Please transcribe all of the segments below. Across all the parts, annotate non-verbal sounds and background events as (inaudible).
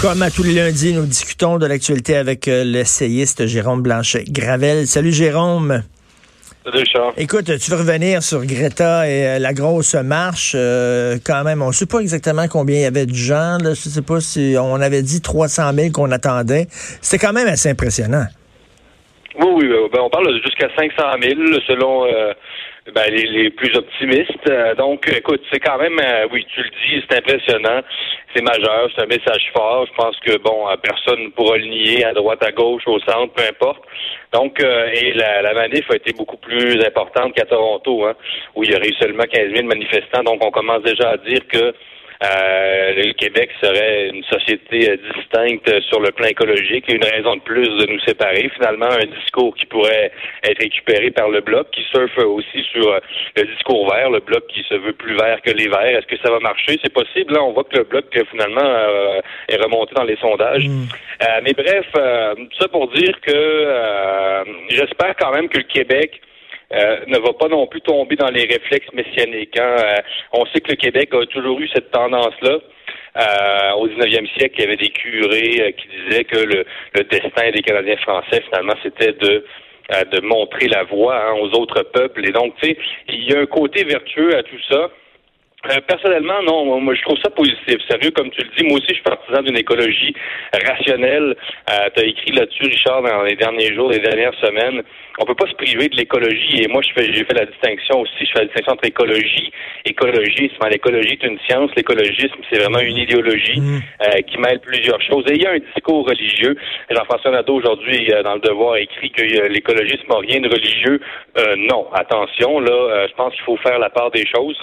Comme à tous les lundis, nous discutons de l'actualité avec euh, l'essayiste Jérôme Blanchet-Gravel. Salut Jérôme. Salut Charles. Écoute, tu veux revenir sur Greta et euh, la grosse marche. euh, quand même, on ne sait pas exactement combien il y avait de gens. Là. Je sais pas si on avait dit 300 000 qu'on attendait. C'était quand même assez impressionnant. Oui, oui, ben, on parle de jusqu'à 500 000 selon euh, ben, les, les plus optimistes. Euh, donc, écoute, c'est quand même, euh, oui, tu le dis, c'est impressionnant, c'est majeur, c'est un message fort. Je pense que, bon, euh, personne ne pourra le nier à droite, à gauche, au centre, peu importe. Donc, euh, et la, la manif a été beaucoup plus importante qu'à Toronto, hein, où il y aurait eu seulement 15 000 manifestants. Donc, on commence déjà à dire que euh, le Québec serait une société euh, distincte sur le plan écologique et une raison de plus de nous séparer. Finalement, un discours qui pourrait être récupéré par le Bloc, qui surfe aussi sur euh, le discours vert, le Bloc qui se veut plus vert que les verts. Est-ce que ça va marcher? C'est possible. Là, on voit que le Bloc, euh, finalement, euh, est remonté dans les sondages. Euh, mais bref, ça pour dire que euh, j'espère quand même que le Québec euh, ne va pas non plus tomber dans les réflexes messianiques. hein. Euh, on sait que le Québec a toujours eu cette tendance-là. Euh, au 19e siècle, il y avait des curés euh, qui disaient que le, le destin des Canadiens français, finalement, c'était de euh, de montrer la voie hein, aux autres peuples. Et donc, tu sais, il y a un côté vertueux à tout ça. Euh, personnellement, non. Moi, je trouve ça positif. Sérieux, comme tu le dis, moi aussi, je suis partisan d'une écologie rationnelle. Euh, tu as écrit là-dessus, Richard, dans les derniers jours, les dernières semaines. On peut pas se priver de l'écologie. Et moi, je fais, j'ai fait la distinction aussi. Je fais la distinction entre écologie, écologisme. L'écologie est une science. L'écologisme, c'est vraiment une idéologie euh, qui mêle plusieurs choses. Et il y a un discours religieux. Jean-François Nadeau, aujourd'hui, euh, dans le Devoir, a écrit que l'écologisme n'a rien de religieux. Euh, non, attention, là, euh, je pense qu'il faut faire la part des choses.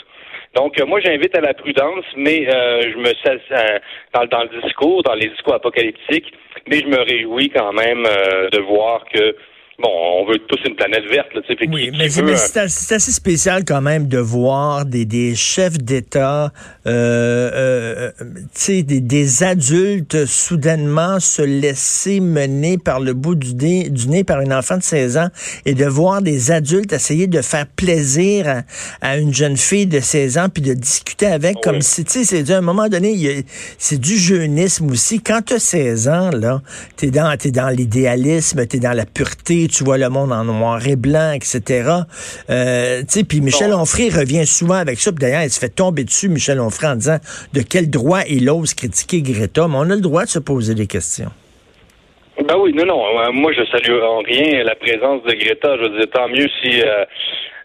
Donc, euh, moi, j'invite à la prudence, mais euh, je me sais euh, dans, dans le discours, dans les discours apocalyptiques, mais je me réjouis quand même euh, de voir que bon, on veut tous une planète verte, là, fait Oui, mais, c'est- euh, c'est assez, spécial quand même de voir des, des chefs d'État, euh, euh, tu sais, des, des adultes soudainement se laisser mener par le bout du nez, du nez par une enfant de 16 ans et de voir des adultes essayer de faire plaisir à, à une jeune fille de 16 ans puis de discuter avec comme si, tu sais, c'est à un moment donné, c'est du jeunisme aussi. Quand tu as 16 ans, là, t'es dans, t'es dans l'idéalisme, t'es dans la pureté, tu vois le monde en noir et blanc, etc. Euh, puis Michel Bon. Onfray revient souvent avec ça. Puis d'ailleurs, il se fait tomber dessus, Michel Onfray, en disant de quel droit il ose critiquer Greta. Mais on a le droit de se poser des questions. Ben oui, non, non. euh, Moi, je salue en rien la présence de Greta. Je veux dire, tant mieux si. euh,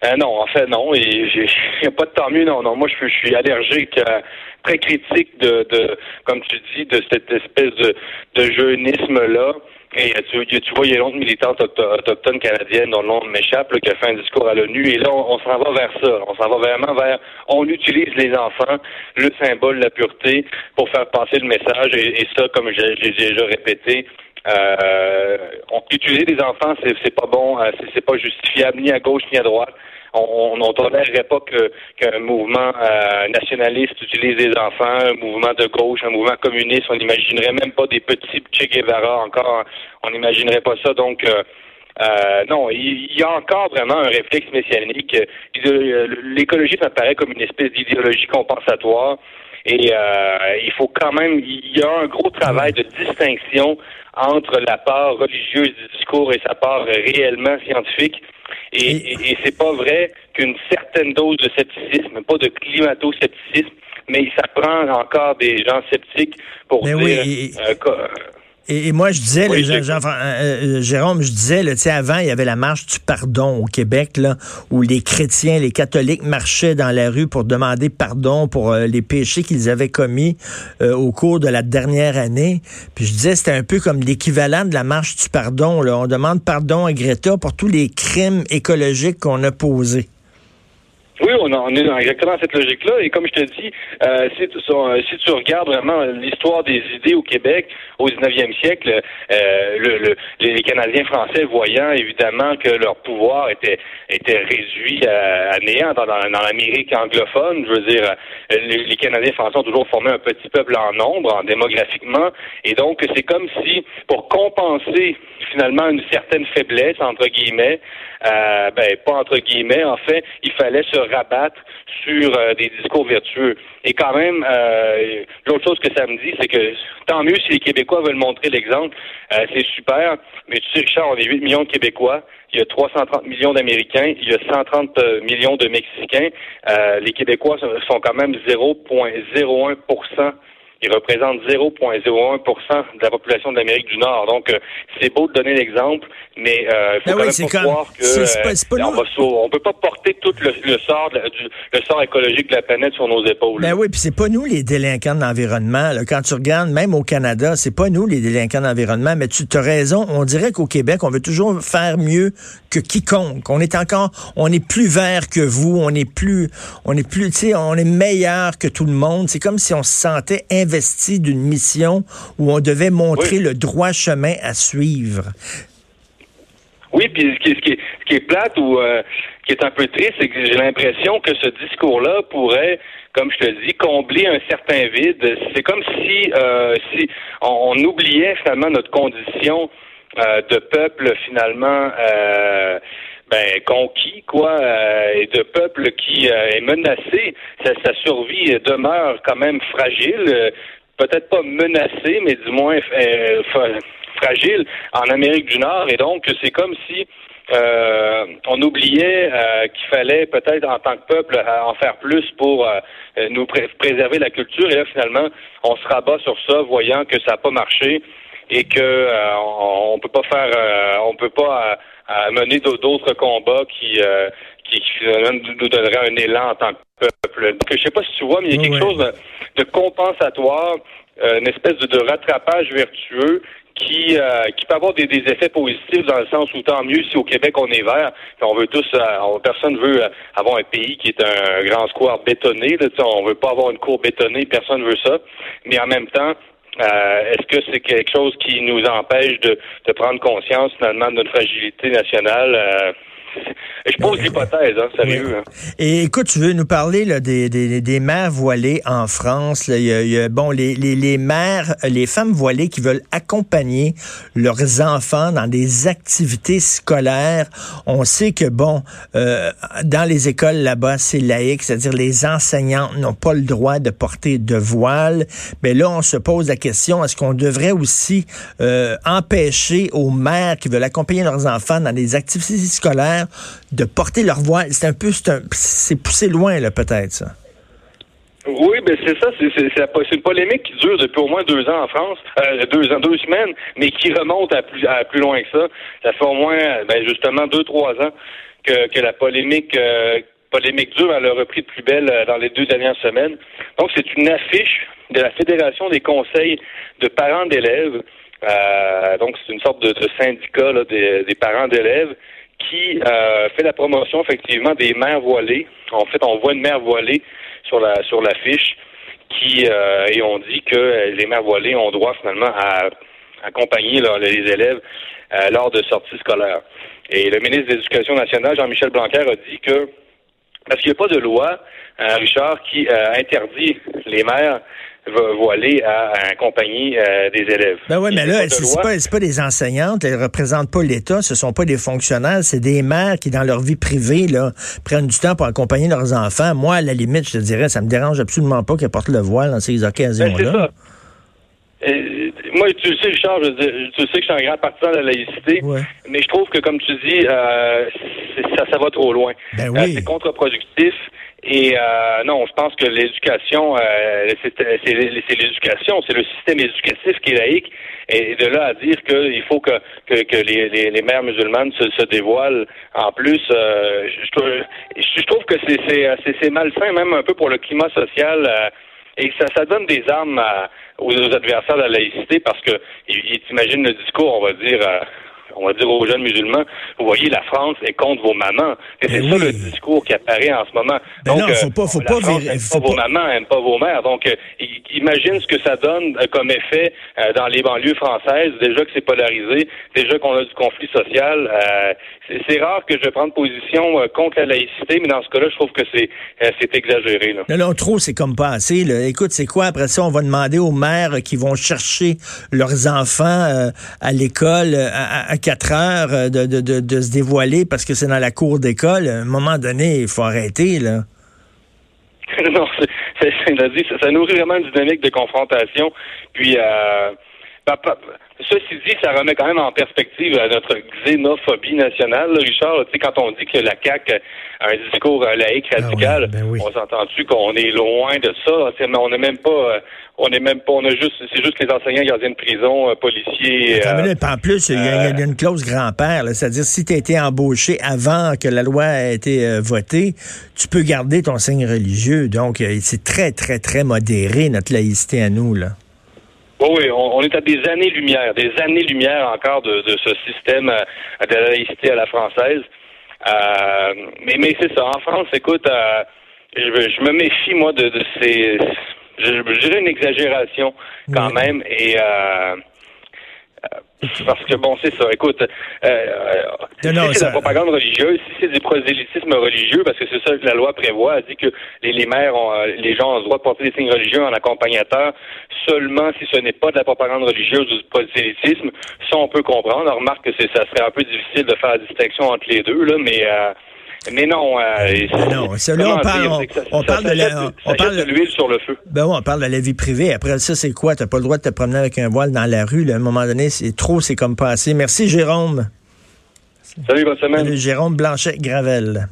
euh, non, en fait, non. Et j'ai (laughs) y a pas de tant mieux. Non, non. Moi, je, suis- je suis allergique, euh, très critique de, de, comme tu dis, de cette espèce de, de jeunisme là. Et tu, tu vois, il y a une autre militante auto- autochtone canadienne dont le nom m'échappe, qui a fait un discours à l'ONU. Et là, on, s'en va vers ça. On s'en va vraiment vers. On utilise les enfants, le symbole de la pureté, pour faire passer le message. Et, ça, comme je, l'ai déjà répété, euh, on utiliser des enfants, c'est, pas bon, euh, c'est pas justifiable ni à gauche ni à droite. On on tolérerait pas qu'un mouvement euh, nationaliste utilise des enfants, un mouvement de gauche, un mouvement communiste. On n'imaginerait même pas des petits Che Guevara encore. On n'imaginerait pas ça. Donc euh, euh, non, il y a encore vraiment un réflexe messianique. Euh, L'écologie ça paraît comme une espèce d'idéologie compensatoire. Et euh, il faut quand même, il y a un gros travail de distinction entre la part religieuse du discours et sa part réellement scientifique. Et, et, et c'est pas vrai qu'une certaine dose de scepticisme, pas de climato-scepticisme, mais ça prend encore des gens sceptiques pour Mais dire oui, et- euh, Et, et moi, je disais, Oui, là, Jean- c'est- Jean- euh, euh, Jérôme, je disais, là, avant, il y avait la marche du pardon au Québec, là, où les chrétiens, les catholiques marchaient dans la rue pour demander pardon pour euh, les péchés qu'ils avaient commis euh, au cours de la dernière année. Puis je disais, c'était un peu comme l'équivalent de la marche du pardon. Là. On demande pardon à Greta pour tous les crimes écologiques qu'on a posés. Oui, on, est dans exactement cette logique-là. Et comme je te dis, euh, si, si, tu regardes vraiment l'histoire des idées au Québec au 19e siècle, euh, le, les Canadiens français voyant évidemment que leur pouvoir était était réduit à, néant dans, dans, l'Amérique anglophone, je veux dire, les, Canadiens français ont toujours formé un petit peuple en nombre, en démographiquement, et donc c'est comme si pour compenser finalement une certaine faiblesse entre guillemets, euh, ben pas entre guillemets, en fait, il fallait se rabattre sur euh, des discours vertueux. Et quand même, euh, l'autre chose que ça me dit, c'est que tant mieux si les Québécois veulent montrer l'exemple, euh, c'est super. Mais tu sais, Richard, on est 8 millions de Québécois. Il y a 330 millions d'Américains, il y a 130 millions de Mexicains. les Québécois sont quand même 0,01 il représente 0,01% de la population de l'Amérique du Nord. Donc, euh, c'est beau de donner l'exemple, mais euh, il faut ben quand même pas croire que euh, on, peut pas porter tout le, sort le sort écologique de la planète sur nos épaules. Ben oui, puis c'est pas nous les délinquants de l'environnement. Quand tu regardes, même au Canada, c'est pas nous les délinquants de l'environnement, mais tu as raison. On dirait qu'au Québec, on veut toujours faire mieux que quiconque. On est encore, on est plus vert que vous, on est plus, on est plus, tu sais, on est meilleur que tout le monde. C'est comme si on se sentait investi d'une mission où on devait montrer le droit chemin à suivre. Oui, puis ce qui, ce qui, est, ce qui est plate ou euh, qui est un peu triste, c'est que j'ai l'impression que ce discours-là pourrait, comme je te dis, combler un certain vide. C'est comme si, euh, si on, oubliait finalement notre condition euh, de peuple finalement ben, conquis, quoi, et de peuple qui est menacé. Sa, sa, survie demeure quand même fragile peut-être pas menacé, mais du moins euh, fragile en Amérique du Nord. Et donc, c'est comme si euh, on oubliait euh, qu'il fallait peut-être en tant que peuple en faire plus pour nous préserver la culture. Et là, finalement, on se rabat sur ça, voyant que ça n'a pas marché et que on, peut pas faire, on peut pas mener d'autres combats qui qui, nous donnerait un élan en tant que peuple. Donc, je sais pas si tu vois, mais il y a quelque chose de, compensatoire, euh, une espèce de, rattrapage vertueux qui, euh, qui peut avoir des, effets positifs dans le sens où tant mieux si au Québec on est vert, on veut tous, euh, personne veut avoir un pays qui est un grand square bétonné, là, on veut pas avoir une cour bétonnée, personne veut ça, mais en même temps, Est-ce que c'est quelque chose qui nous empêche de, de prendre conscience finalement de notre fragilité nationale? (laughs) Je pose l'hypothèse, hein, sérieux. Hein. Et écoute, tu veux nous parler là, des, des, des mères voilées en France. Il y a, bon, les, les, les mères, les femmes voilées qui veulent accompagner leurs enfants dans des activités scolaires. On sait que, bon, euh, dans les écoles là-bas, c'est laïque, c'est-à-dire les enseignantes n'ont pas le droit de porter de voile. Mais là, on se pose la question, est-ce qu'on devrait aussi euh, empêcher aux mères qui veulent accompagner leurs enfants dans des activités scolaires de porter leur voix. C'est un peu, c'est poussé loin, là, peut-être, ça. Oui, ben c'est ça, c'est une polémique qui dure depuis au moins deux ans en France, euh, deux deux semaines, mais qui remonte à plus, à plus loin que ça. Ça fait au moins, ben justement, deux, trois ans que, la polémique euh, polémique dure, elle a repris de plus belle euh, dans les deux dernières semaines. Donc, c'est une affiche de la Fédération des conseils de parents d'élèves. donc, c'est une sorte de, syndicat des parents d'élèves qui euh, fait la promotion effectivement des mères voilées. En fait, on voit une mère voilée sur la sur l'affiche qui euh, et on dit que les mères voilées ont droit finalement à accompagner les élèves euh, lors de sorties scolaires. Et le ministre de l'Éducation nationale, Jean-Michel Blanquer, a dit que parce qu'il n'y a pas de loi, Richard, qui interdit les mères voiler à, accompagner euh, des élèves. Ben oui, mais là, c'est pas, pas des enseignantes, elles représentent pas l'État, ce sont pas des fonctionnaires, c'est des mères qui, dans leur vie privée, là, prennent du temps pour accompagner leurs enfants. Moi, à la limite, je te dirais, ça me dérange absolument pas qu'elles portent le voile dans ces occasions-là. Ben, moi, tu sais, Richard, je, tu sais que je suis un grand partisan de la laïcité, mais je trouve que, comme tu dis, euh, ça, ça va trop loin. Ben oui. Euh, c'est contre-productif. Et euh, non, je pense que l'éducation, euh, c'est l'éducation, c'est le système éducatif qui est laïque. Et de là à dire qu'il faut que, que, que les, les, les, mères musulmanes se, se dévoilent en plus, euh, je, je, trouve que c'est malsain même un peu pour le climat social. Euh, et ça, ça donne des armes aux, adversaires de la laïcité parce que ils, imaginent le discours, on va dire, on va dire aux jeunes musulmans, vous voyez, la France est contre vos mamans. Et c'est Ben ça oui. le discours qui apparaît en ce moment. Ben Donc, non, faut pas- faut la pas France virer- aime faut pas vos pas- mamans, aime pas vos mères. Donc, euh, imagine ce que ça donne euh, comme effet euh, dans les banlieues françaises. Déjà que c'est polarisé, déjà qu'on a du conflit social. Euh, c'est- c'est rare que je prenne position euh, contre la laïcité, mais dans ce cas-là, je trouve que c'est euh, c'est exagéré. Là. Non, non, trop, c'est comme pas assez. là. Écoute, c'est quoi? Après ça, on va demander aux mères qui vont chercher leurs enfants euh, à l'école euh, à, à 4 heures euh, de, de, de, se dévoiler parce que c'est dans la cour d'école. À un moment donné, il faut arrêter, là. (laughs) non, c'est- ça, ça nourrit vraiment une dynamique de confrontation. Puis, euh, ceci dit, ça remet quand même en perspective euh, notre xénophobie nationale, Richard. Tu sais, quand on dit que la CAQ a un discours euh, laïque Ah radical, ben oui. on s'entend-tu qu'on est loin de ça? On n'est même pas... euh, on est même pas, on a juste, c'est juste les enseignants, gardiens de prison, euh, policiers. Euh, minute, en plus, il y, a il y a euh, une clause grand-père, c'est-à-dire si tu as été embauché avant que la loi ait été euh, votée, tu peux garder ton signe religieux. Donc, euh, c'est très, très, très modéré, notre laïcité à nous. là. Oui, oui, on, on est à des années-lumière, des années-lumière encore de, de ce système euh, de la laïcité à la française. Euh, mais mais c'est ça. En France, écoute, euh, je, je me méfie, moi, de, de ces... Je, je dirais une exagération quand Oui. même. Et... Euh, (laughs) parce que bon, c'est ça. Écoute, euh, euh, si Non, non, c'est de la propagande religieuse, si c'est du prosélytisme religieux, parce que c'est ça que la loi prévoit, elle dit que les, les maires, ont, euh, les gens ont le droit de porter des signes religieux en accompagnateur, seulement si ce n'est pas de la propagande religieuse ou du prosélytisme. Ça, on peut comprendre. On remarque que c'est, ça serait un peu difficile de faire la distinction entre les deux, là, mais euh, mais non. Euh, non, là, on parle- on- c'est que ça- on ça- parle de la- on parle de- l'huile sur le feu. Ben oui, on parle de la vie privée. Après ça, c'est quoi? T'as pas le droit de te promener avec un voile dans la rue. là. À un moment donné, c'est trop, c'est comme pas assez. Merci, Jérôme. Salut, bonne semaine. Salut, Jérôme Blanchet-Gravel.